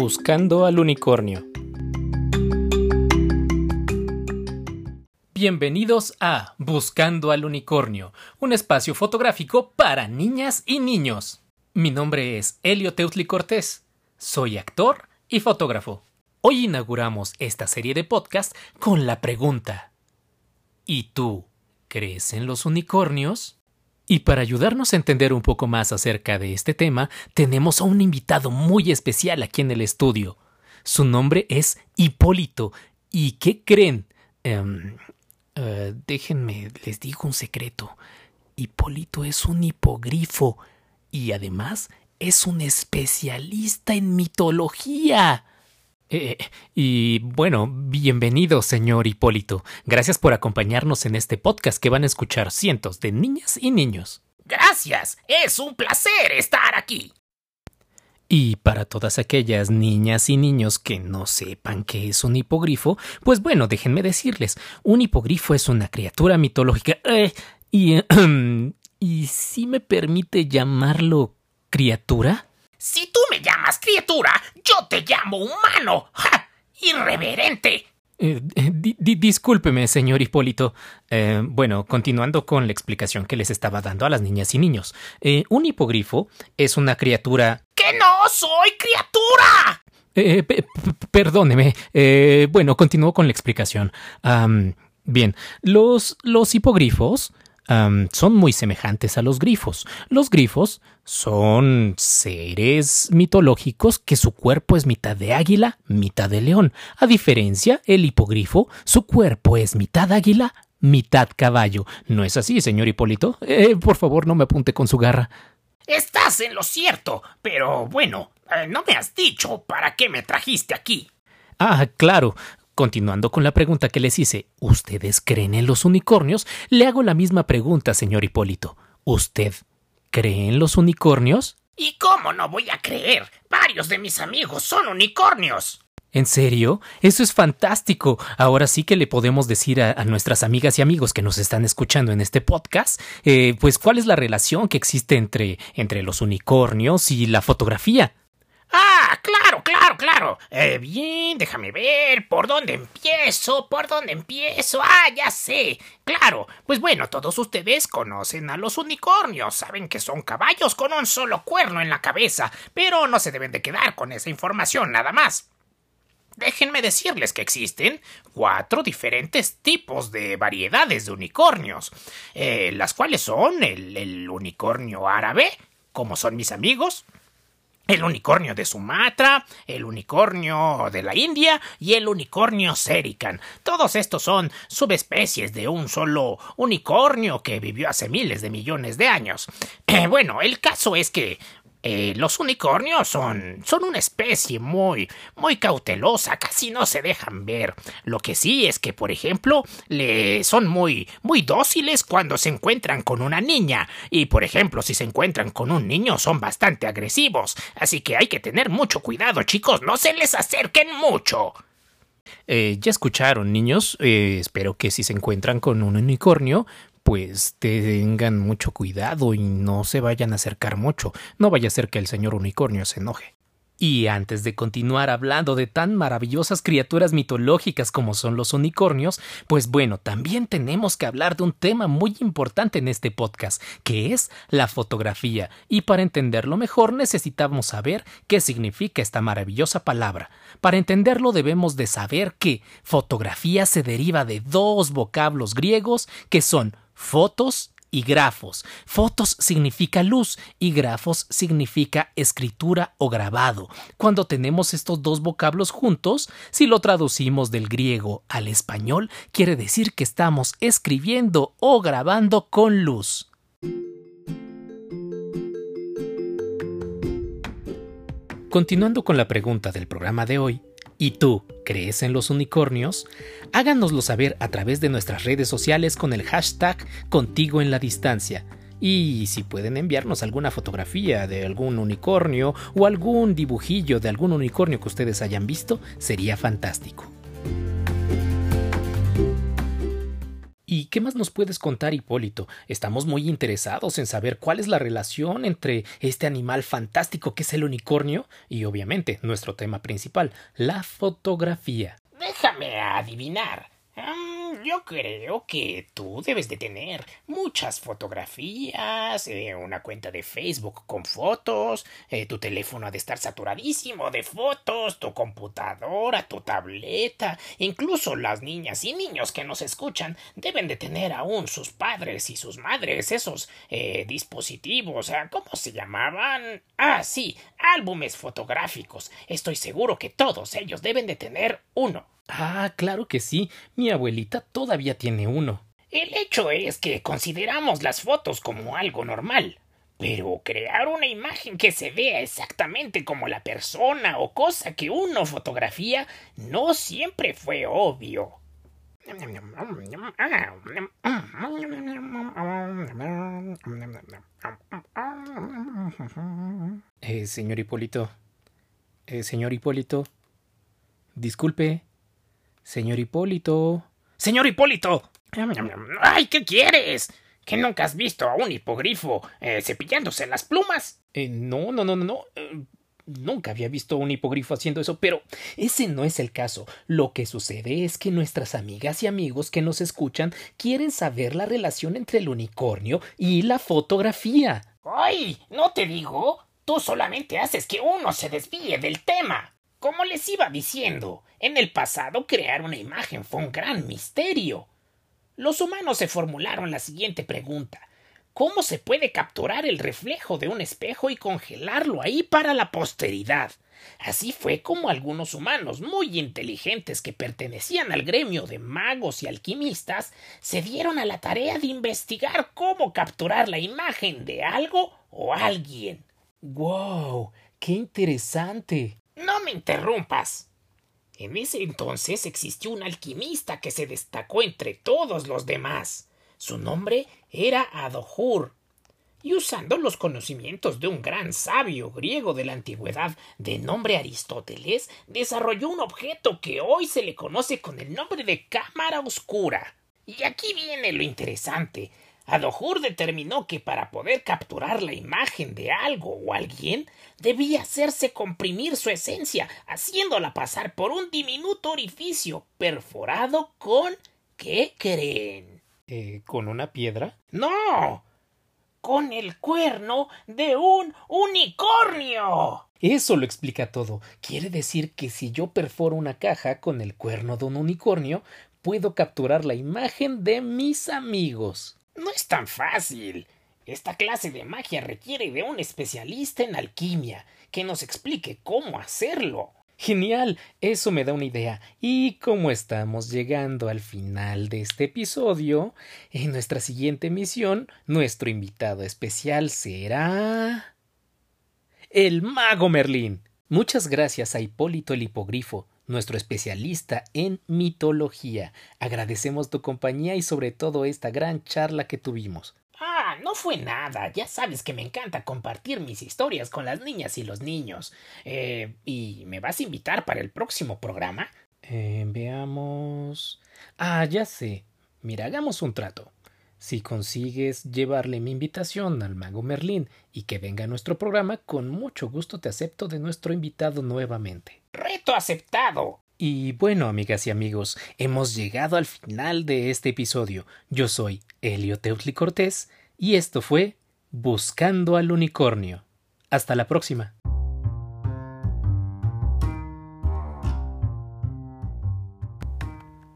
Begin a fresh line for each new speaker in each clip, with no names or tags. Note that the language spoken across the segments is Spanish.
Buscando al unicornio. Bienvenidos a Buscando al unicornio, un espacio fotográfico para niñas y niños. Mi nombre es Elio Teutli Cortés. Soy actor y fotógrafo. Hoy inauguramos esta serie de podcast con la pregunta: ¿Y tú crees en los unicornios? Y para ayudarnos a entender un poco más acerca de este tema, tenemos a un invitado muy especial aquí en el estudio. Su nombre es Hipólito. ¿Y qué creen? Em, eh, déjenme, les digo un secreto. Hipólito es un hipogrifo y además es un especialista en mitología. Eh, y bueno, bienvenido, señor Hipólito. Gracias por acompañarnos en este podcast que van a escuchar cientos de niñas y niños.
Gracias, es un placer estar aquí.
Y para todas aquellas niñas y niños que no sepan qué es un hipogrifo, pues bueno, déjenme decirles, un hipogrifo es una criatura mitológica. Eh, y, ¿Y si me permite llamarlo criatura?
Si tú criatura, yo te llamo humano. ¡Ja! ¡Irreverente!
Eh, eh, discúlpeme, señor Hipólito. Eh, bueno, continuando con la explicación que les estaba dando a las niñas y niños. un hipogrifo es una criatura.
¡Que no soy criatura!
perdóneme. bueno, continúo con la explicación. bien, los, los hipogrifos son muy semejantes a los grifos. Los grifos son seres mitológicos que su cuerpo es mitad de águila, mitad de león. A diferencia, el hipogrifo, su cuerpo es mitad águila, mitad caballo. ¿No es así, señor Hipólito? Eh, por favor, no me apunte con su garra.
Estás en lo cierto, pero bueno, eh, no me has dicho para qué me trajiste aquí.
Ah, claro. Continuando con la pregunta que les hice, ¿ustedes creen en los unicornios? Le hago la misma pregunta, señor Hipólito. ¿Usted cree en los unicornios?
¿Y cómo no voy a creer? Varios de mis amigos son unicornios.
¿En serio? Eso es fantástico. Ahora sí que le podemos decir a, nuestras amigas y amigos que nos están escuchando en este podcast, eh, pues cuál es la relación que existe entre, entre los unicornios y la fotografía.
Ah, claro, claro, claro. Eh, bien, déjame ver. ¿Por dónde empiezo? ¿Por dónde empiezo? Ah, ya sé. Claro. Pues bueno, todos ustedes conocen a los unicornios. Saben que son caballos con un solo cuerno en la cabeza. Pero no se deben de quedar con esa información nada más. Déjenme decirles que existen cuatro diferentes tipos de variedades de unicornios, eh, las cuales son el, el unicornio árabe, como son mis amigos, el unicornio de Sumatra, el unicornio de la India y el unicornio serican. Todos estos son subespecies de un solo unicornio que vivió hace miles de millones de años. Bueno, el caso es que eh, los unicornios son, son una especie muy, muy cautelosa, casi no se dejan ver. Lo que sí es que, por ejemplo, le son muy, muy dóciles cuando se encuentran con una niña. Y, por ejemplo, si se encuentran con un niño, son bastante agresivos. Así que hay que tener mucho cuidado, chicos, no se les acerquen mucho.
Eh, ya escucharon, niños. Eh, espero que si se encuentran con un unicornio, pues tengan mucho cuidado y no se vayan a acercar mucho. No vaya a ser que el señor unicornio se enoje. Y antes de continuar hablando de tan maravillosas criaturas mitológicas como son los unicornios, pues bueno, también tenemos que hablar de un tema muy importante en este podcast, que es la fotografía. Y para entenderlo mejor necesitamos saber qué significa esta maravillosa palabra. Para entenderlo debemos de saber que fotografía se deriva de dos vocablos griegos que son fotos y grafos. Fotos significa luz y grafos significa escritura o grabado. Cuando tenemos estos dos vocablos juntos, si lo traducimos del griego al español, quiere decir que estamos escribiendo o grabando con luz. Continuando con la pregunta del programa de hoy, ¿Y tú crees en los unicornios? Háganoslo saber a través de nuestras redes sociales con el hashtag Contigo en la Distancia. Y si pueden enviarnos alguna fotografía de algún unicornio o algún dibujillo de algún unicornio que ustedes hayan visto, sería fantástico. Qué más nos puedes contar, Hipólito? Estamos muy interesados en saber cuál es la relación entre este animal fantástico que es el unicornio y obviamente nuestro tema principal, la fotografía.
Déjame adivinar. Yo creo que tú debes de tener muchas fotografías, eh, una cuenta de Facebook con fotos, eh, tu teléfono ha de estar saturadísimo de fotos, tu computadora, tu tableta, incluso las niñas y niños que nos escuchan deben de tener aún sus padres y sus madres esos eh, dispositivos, ¿cómo se llamaban? Ah, sí, álbumes fotográficos. Estoy seguro que todos ellos deben de tener uno.
Ah, claro que sí. Mi abuelita todavía tiene uno.
El hecho es que consideramos las fotos como algo normal. Pero crear una imagen que se vea exactamente como la persona o cosa que uno fotografía no siempre fue obvio.
Eh, señor Hipólito. Eh, señor Hipólito. Disculpe. Señor Hipólito.
Señor Hipólito. ¡Ay, ¿qué quieres? ¿Que nunca has visto a un hipogrifo eh, cepillándose las plumas?
Eh, no, no, no, no, no. Eh, nunca había visto a un hipogrifo haciendo eso, pero ese no es el caso. Lo que sucede es que nuestras amigas y amigos que nos escuchan quieren saber la relación entre el unicornio y la fotografía.
¡Ay! ¿No te digo? Tú solamente haces que uno se desvíe del tema. Como les iba diciendo, en el pasado crear una imagen fue un gran misterio. Los humanos se formularon la siguiente pregunta ¿Cómo se puede capturar el reflejo de un espejo y congelarlo ahí para la posteridad? Así fue como algunos humanos muy inteligentes que pertenecían al gremio de magos y alquimistas se dieron a la tarea de investigar cómo capturar la imagen de algo o alguien.
¡Wow! ¡Qué interesante!
No me interrumpas. En ese entonces existió un alquimista que se destacó entre todos los demás. Su nombre era Adohur. Y usando los conocimientos de un gran sabio griego de la antigüedad de nombre Aristóteles, desarrolló un objeto que hoy se le conoce con el nombre de cámara oscura. Y aquí viene lo interesante. Adohur determinó que para poder capturar la imagen de algo o alguien debía hacerse comprimir su esencia, haciéndola pasar por un diminuto orificio perforado con ¿qué creen?
Eh, ¿Con una piedra?
No. Con el cuerno de un unicornio.
Eso lo explica todo. Quiere decir que si yo perforo una caja con el cuerno de un unicornio, puedo capturar la imagen de mis amigos.
No es tan fácil. Esta clase de magia requiere de un especialista en alquimia que nos explique cómo hacerlo.
Genial, eso me da una idea. Y como estamos llegando al final de este episodio, en nuestra siguiente misión, nuestro invitado especial será. el mago Merlín. Muchas gracias a Hipólito el hipogrifo, nuestro especialista en mitología. Agradecemos tu compañía y sobre todo esta gran charla que tuvimos.
Ah, no fue nada. Ya sabes que me encanta compartir mis historias con las niñas y los niños. Eh, ¿Y me vas a invitar para el próximo programa?
Eh, veamos. Ah, ya sé. Mira, hagamos un trato. Si consigues llevarle mi invitación al mago Merlín y que venga a nuestro programa, con mucho gusto te acepto de nuestro invitado nuevamente.
Reto aceptado.
Y bueno, amigas y amigos, hemos llegado al final de este episodio. Yo soy Elio Teutli Cortés y esto fue Buscando al Unicornio. Hasta la próxima.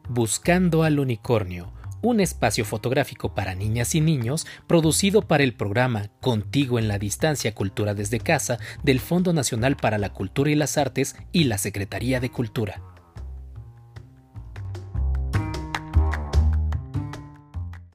Buscando al Unicornio un espacio fotográfico para niñas y niños producido para el programa Contigo en la Distancia Cultura desde Casa del Fondo Nacional para la Cultura y las Artes y la Secretaría de Cultura.